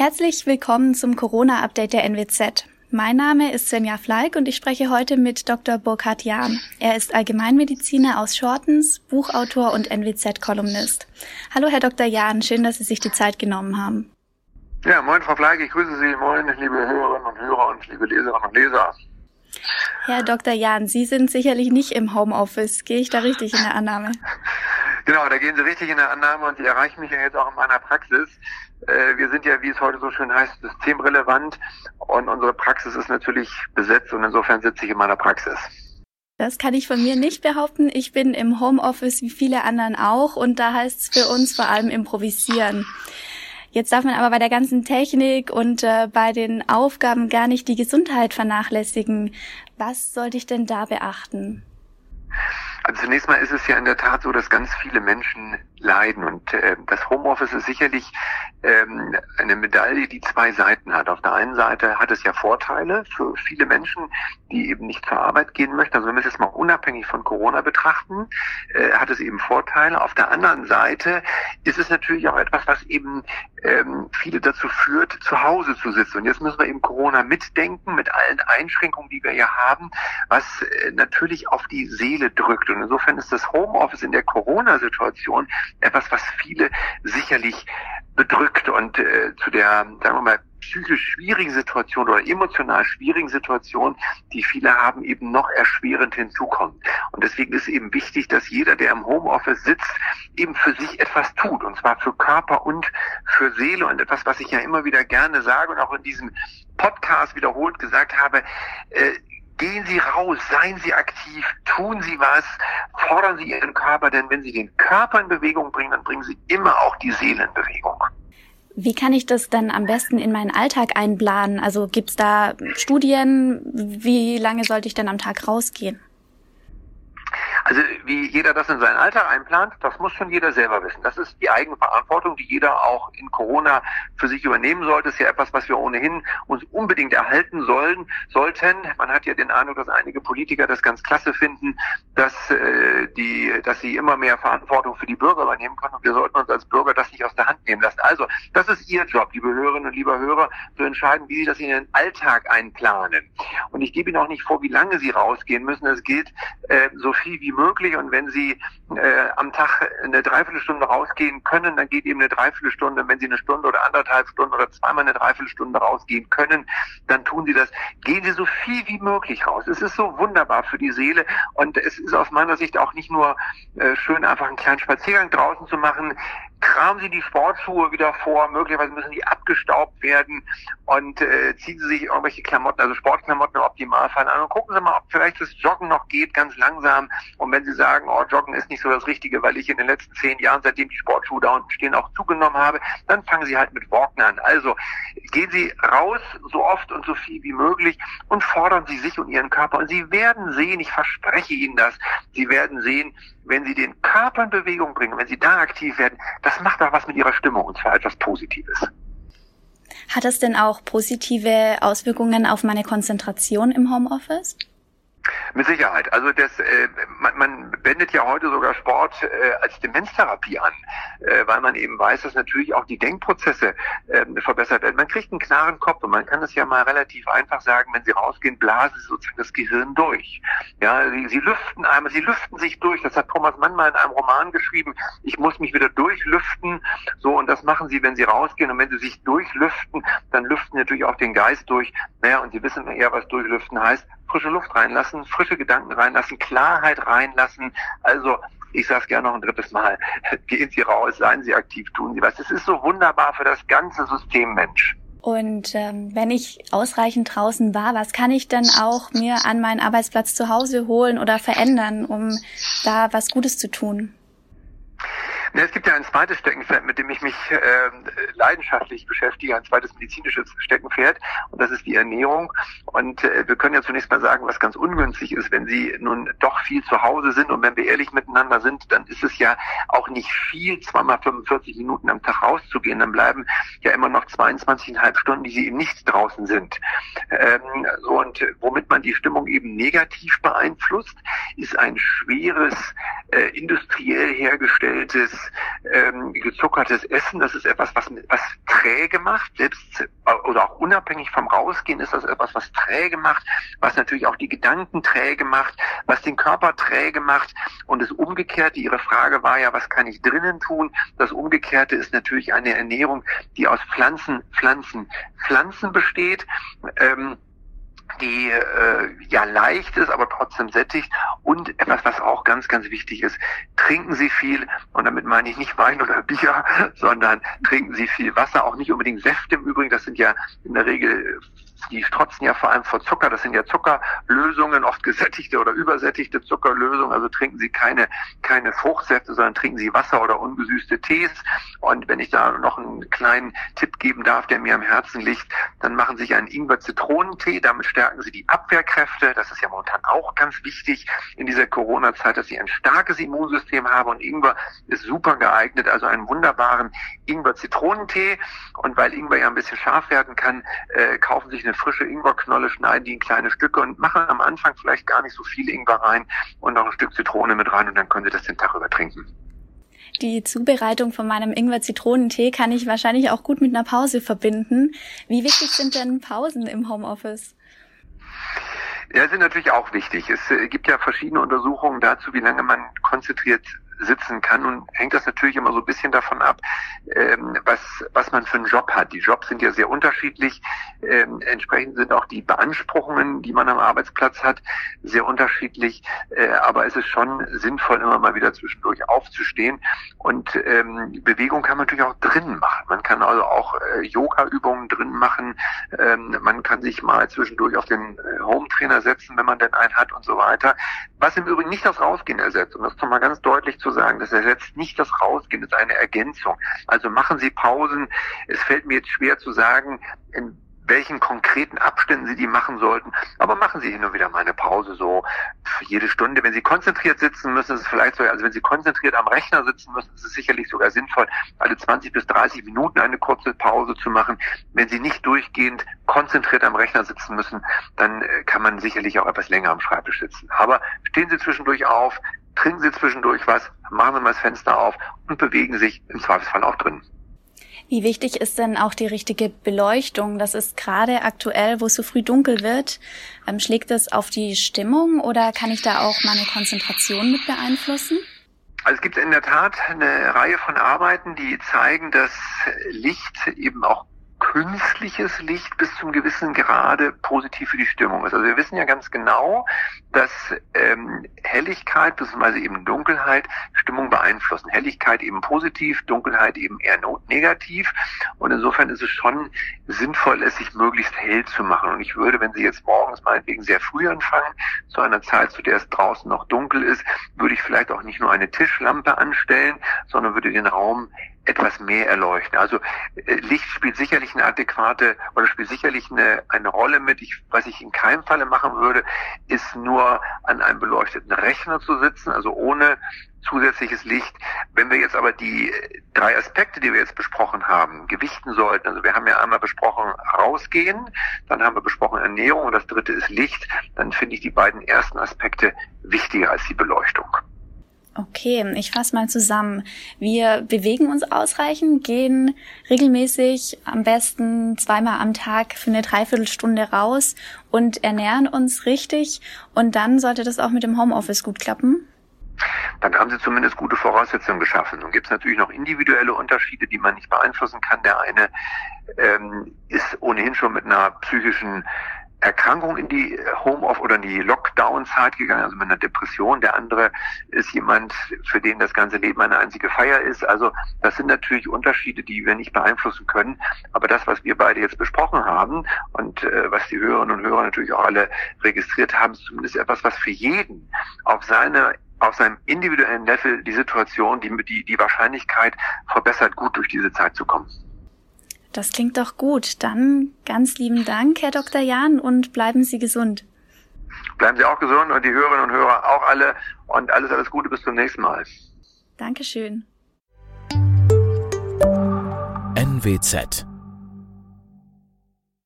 Herzlich willkommen zum Corona-Update der NWZ. Mein Name ist Svenja Fleig und ich spreche heute mit Dr. Burkhard Jahn. Er ist Allgemeinmediziner aus Shortens, Buchautor und NWZ-Kolumnist. Hallo, Herr Dr. Jahn, schön, dass Sie sich die Zeit genommen haben. Ja, moin, Frau Fleig, ich grüße Sie. Moin, liebe Hörerinnen und Hörer und liebe Leserinnen und Leser. Herr Dr. Jahn, Sie sind sicherlich nicht im Homeoffice. Gehe ich da richtig in der Annahme? Genau, da gehen Sie richtig in der Annahme und Sie erreichen mich ja jetzt auch in meiner Praxis. Äh, wir sind ja, wie es heute so schön heißt, systemrelevant und unsere Praxis ist natürlich besetzt und insofern sitze ich in meiner Praxis. Das kann ich von mir nicht behaupten. Ich bin im Homeoffice wie viele anderen auch und da heißt es für uns vor allem improvisieren. Jetzt darf man aber bei der ganzen Technik und äh, bei den Aufgaben gar nicht die Gesundheit vernachlässigen. Was sollte ich denn da beachten? Also zunächst mal ist es ja in der Tat so, dass ganz viele Menschen leiden und äh, das Homeoffice ist sicherlich ähm, eine Medaille, die zwei Seiten hat. Auf der einen Seite hat es ja Vorteile für viele Menschen, die eben nicht zur Arbeit gehen möchten. Also wenn wir es jetzt mal unabhängig von Corona betrachten, äh, hat es eben Vorteile. Auf der anderen Seite ist es natürlich auch etwas, was eben ähm, viele dazu führt, zu Hause zu sitzen. Und jetzt müssen wir eben Corona mitdenken, mit allen Einschränkungen, die wir ja haben, was äh, natürlich auf die Seele drückt. Und insofern ist das Homeoffice in der Corona-Situation etwas, was viele sicherlich bedrückt und äh, zu der, sagen wir mal, psychisch schwierigen Situation oder emotional schwierigen Situation, die viele haben, eben noch erschwerend hinzukommt. Und deswegen ist eben wichtig, dass jeder, der im Homeoffice sitzt, eben für sich etwas tut. Und zwar für Körper und für Seele. Und etwas, was ich ja immer wieder gerne sage und auch in diesem Podcast wiederholt gesagt habe, äh, Gehen Sie raus, seien Sie aktiv, tun Sie was, fordern Sie Ihren Körper, denn wenn Sie den Körper in Bewegung bringen, dann bringen Sie immer auch die Seele in Bewegung. Wie kann ich das dann am besten in meinen Alltag einplanen? Also gibt's da Studien? Wie lange sollte ich denn am Tag rausgehen? Also wie jeder das in seinen Alltag einplant, das muss schon jeder selber wissen. Das ist die Eigenverantwortung, die jeder auch in Corona für sich übernehmen sollte. Das ist ja etwas, was wir ohnehin uns unbedingt erhalten sollen, sollten. Man hat ja den Eindruck, dass einige Politiker das ganz klasse finden, dass äh, die, dass sie immer mehr Verantwortung für die Bürger übernehmen können. Und wir sollten uns als Bürger das nicht aus der Hand nehmen lassen. Also, das ist Ihr Job, liebe Hörerinnen und lieber Hörer, zu entscheiden, wie Sie das in Ihren Alltag einplanen. Und ich gebe Ihnen auch nicht vor, wie lange Sie rausgehen müssen. Es gilt, äh, so viel wie möglich. Und wenn Sie äh, am Tag eine Dreiviertelstunde rausgehen können, dann geht eben eine Dreiviertelstunde. Wenn Sie eine Stunde oder anderthalb Stunden oder zweimal eine Dreiviertelstunde rausgehen können, dann tun Sie das. Gehen Sie so viel wie möglich raus. Es ist so wunderbar für die Seele und es ist aus meiner Sicht auch nicht nur äh, schön, einfach einen kleinen Spaziergang draußen zu machen kramen Sie die Sportschuhe wieder vor, möglicherweise müssen die abgestaubt werden und äh, ziehen Sie sich irgendwelche Klamotten, also Sportklamotten im Optimalfall an und gucken Sie mal, ob vielleicht das Joggen noch geht, ganz langsam. Und wenn Sie sagen, oh, Joggen ist nicht so das Richtige, weil ich in den letzten zehn Jahren, seitdem die Sportschuhe da unten stehen, auch zugenommen habe, dann fangen Sie halt mit Walken an. Also gehen Sie raus, so oft und so viel wie möglich und fordern Sie sich und Ihren Körper. Und Sie werden sehen, ich verspreche Ihnen das, Sie werden sehen, wenn Sie den Körper in Bewegung bringen, wenn Sie da aktiv werden, das macht auch was mit Ihrer Stimmung und zwar etwas Positives. Hat das denn auch positive Auswirkungen auf meine Konzentration im Homeoffice? Mit Sicherheit. Also das, äh, man, man wendet ja heute sogar Sport äh, als Demenztherapie an, äh, weil man eben weiß, dass natürlich auch die Denkprozesse äh, verbessert werden. Man kriegt einen klaren Kopf und man kann es ja mal relativ einfach sagen, wenn Sie rausgehen, blasen Sie sozusagen das Gehirn durch. Ja, Sie, Sie lüften einmal, Sie lüften sich durch. Das hat Thomas Mann mal in einem Roman geschrieben. Ich muss mich wieder durchlüften. So und das machen Sie, wenn Sie rausgehen und wenn Sie sich durchlüften, dann lüften Sie natürlich auch den Geist durch. Naja, und Sie wissen eher, was durchlüften heißt frische Luft reinlassen, frische Gedanken reinlassen, Klarheit reinlassen. Also ich sage es gerne noch ein drittes Mal, gehen Sie raus, seien Sie aktiv, tun Sie was. Es ist so wunderbar für das ganze System Mensch. Und ähm, wenn ich ausreichend draußen war, was kann ich denn auch mir an meinen Arbeitsplatz zu Hause holen oder verändern, um da was Gutes zu tun? Ja, es gibt ja ein zweites Steckenpferd, mit dem ich mich äh, leidenschaftlich beschäftige, ein zweites medizinisches Steckenpferd und das ist die Ernährung. Und äh, wir können ja zunächst mal sagen, was ganz ungünstig ist, wenn Sie nun doch viel zu Hause sind und wenn wir ehrlich miteinander sind, dann ist es ja auch nicht viel, zweimal 45 Minuten am Tag rauszugehen. Dann bleiben ja immer noch 22,5 Stunden, die Sie eben nicht draußen sind. Ähm, und womit man die Stimmung eben negativ beeinflusst, ist ein schweres, äh, industriell hergestelltes ähm, gezuckertes Essen, das ist etwas, was, was träge macht, selbst oder auch unabhängig vom Rausgehen ist das etwas, was träge macht, was natürlich auch die Gedanken träge macht, was den Körper träge macht. Und das Umgekehrte, Ihre Frage war ja, was kann ich drinnen tun? Das Umgekehrte ist natürlich eine Ernährung, die aus Pflanzen, Pflanzen, Pflanzen besteht. Ähm, die äh, ja leicht ist, aber trotzdem sättigt. Und etwas, was auch ganz, ganz wichtig ist, trinken Sie viel, und damit meine ich nicht Wein oder Bier, sondern trinken Sie viel Wasser, auch nicht unbedingt Säfte im Übrigen, das sind ja in der Regel die strotzen ja vor allem vor Zucker. Das sind ja Zuckerlösungen, oft gesättigte oder übersättigte Zuckerlösungen. Also trinken Sie keine, keine Fruchtsäfte, sondern trinken Sie Wasser oder ungesüßte Tees. Und wenn ich da noch einen kleinen Tipp geben darf, der mir am Herzen liegt, dann machen Sie sich einen Ingwer-Zitronentee. Damit stärken Sie die Abwehrkräfte. Das ist ja momentan auch ganz wichtig in dieser Corona-Zeit, dass Sie ein starkes Immunsystem haben. Und Ingwer ist super geeignet. Also einen wunderbaren Ingwer-Zitronentee. Und weil Ingwer ja ein bisschen scharf werden kann, äh, kaufen sich eine frische Ingwerknolle, schneiden die in kleine Stücke und machen am Anfang vielleicht gar nicht so viel Ingwer rein und noch ein Stück Zitrone mit rein und dann können Sie das den Tag über trinken. Die Zubereitung von meinem Ingwer-Zitronentee kann ich wahrscheinlich auch gut mit einer Pause verbinden. Wie wichtig sind denn Pausen im Homeoffice? Ja, sind natürlich auch wichtig. Es äh, gibt ja verschiedene Untersuchungen dazu, wie lange man konzentriert sitzen kann. Und hängt das natürlich immer so ein bisschen davon ab, ähm, was, was man für einen Job hat. Die Jobs sind ja sehr unterschiedlich. Ähm, entsprechend sind auch die Beanspruchungen, die man am Arbeitsplatz hat, sehr unterschiedlich. Äh, aber es ist schon sinnvoll, immer mal wieder zwischendurch aufzustehen. Und ähm, Bewegung kann man natürlich auch drinnen machen. Man kann also auch äh, Yoga-Übungen drin machen. Ähm, man kann sich mal zwischendurch auf den äh, Home-Trainer setzen, wenn man denn einen hat und so weiter. Was im Übrigen nicht das Rausgehen ersetzt. Und das nochmal ganz deutlich zu sagen. Das ersetzt nicht das Rausgehen, das ist eine Ergänzung. Also machen Sie Pausen. Es fällt mir jetzt schwer zu sagen, in welchen konkreten Abständen Sie die machen sollten. Aber machen Sie hin und wieder mal eine Pause so für jede Stunde. Wenn Sie konzentriert sitzen müssen, ist es vielleicht so, also wenn Sie konzentriert am Rechner sitzen müssen, ist es sicherlich sogar sinnvoll, alle 20 bis 30 Minuten eine kurze Pause zu machen. Wenn Sie nicht durchgehend konzentriert am Rechner sitzen müssen, dann äh, kann man sicherlich auch etwas länger am Schreibtisch sitzen. Aber stehen Sie zwischendurch auf, trinken Sie zwischendurch was, machen Sie mal das Fenster auf und bewegen sich im Zweifelsfall auch drin. Wie wichtig ist denn auch die richtige Beleuchtung? Das ist gerade aktuell, wo es so früh dunkel wird. Ähm, schlägt das auf die Stimmung oder kann ich da auch meine Konzentration mit beeinflussen? Also es gibt in der Tat eine Reihe von Arbeiten, die zeigen, dass Licht eben auch künstliches Licht bis zum gewissen Grade positiv für die Stimmung ist. Also wir wissen ja ganz genau, dass ähm, Helligkeit bzw. eben Dunkelheit Stimmung beeinflussen. Helligkeit eben positiv, Dunkelheit eben eher negativ. Und insofern ist es schon sinnvoll, es sich möglichst hell zu machen. Und ich würde, wenn Sie jetzt morgens meinetwegen sehr früh anfangen, zu einer Zeit, zu der es draußen noch dunkel ist, würde ich vielleicht auch nicht nur eine Tischlampe anstellen, sondern würde den Raum etwas mehr erleuchten. Also äh, Licht spielt sicherlich eine adäquate oder spielt sicherlich eine, eine Rolle mit. Ich, was ich in keinem Falle machen würde, ist nur an einem beleuchteten Rechner zu sitzen, also ohne zusätzliches Licht. Wenn wir jetzt aber die drei Aspekte, die wir jetzt besprochen haben, gewichten sollten, also wir haben ja einmal besprochen rausgehen, dann haben wir besprochen Ernährung und das dritte ist Licht, dann finde ich die beiden ersten Aspekte wichtiger als die Beleuchtung. Okay, ich fasse mal zusammen. Wir bewegen uns ausreichend, gehen regelmäßig am besten zweimal am Tag für eine Dreiviertelstunde raus und ernähren uns richtig. Und dann sollte das auch mit dem Homeoffice gut klappen. Dann haben sie zumindest gute Voraussetzungen geschaffen. Nun gibt es natürlich noch individuelle Unterschiede, die man nicht beeinflussen kann. Der eine ähm, ist ohnehin schon mit einer psychischen Erkrankung in die Home-Off oder in die Lockdown-Zeit gegangen, also mit einer Depression. Der andere ist jemand, für den das ganze Leben eine einzige Feier ist. Also das sind natürlich Unterschiede, die wir nicht beeinflussen können. Aber das, was wir beide jetzt besprochen haben und äh, was die Hörerinnen und Hörer natürlich auch alle registriert haben, ist zumindest etwas, was für jeden auf seine auf seinem individuellen Level die Situation, die, die, die Wahrscheinlichkeit verbessert, gut durch diese Zeit zu kommen. Das klingt doch gut. Dann ganz lieben Dank, Herr Dr. Jahn, und bleiben Sie gesund. Bleiben Sie auch gesund und die Hörerinnen und Hörer auch alle und alles, alles Gute bis zum nächsten Mal. Dankeschön. NWZ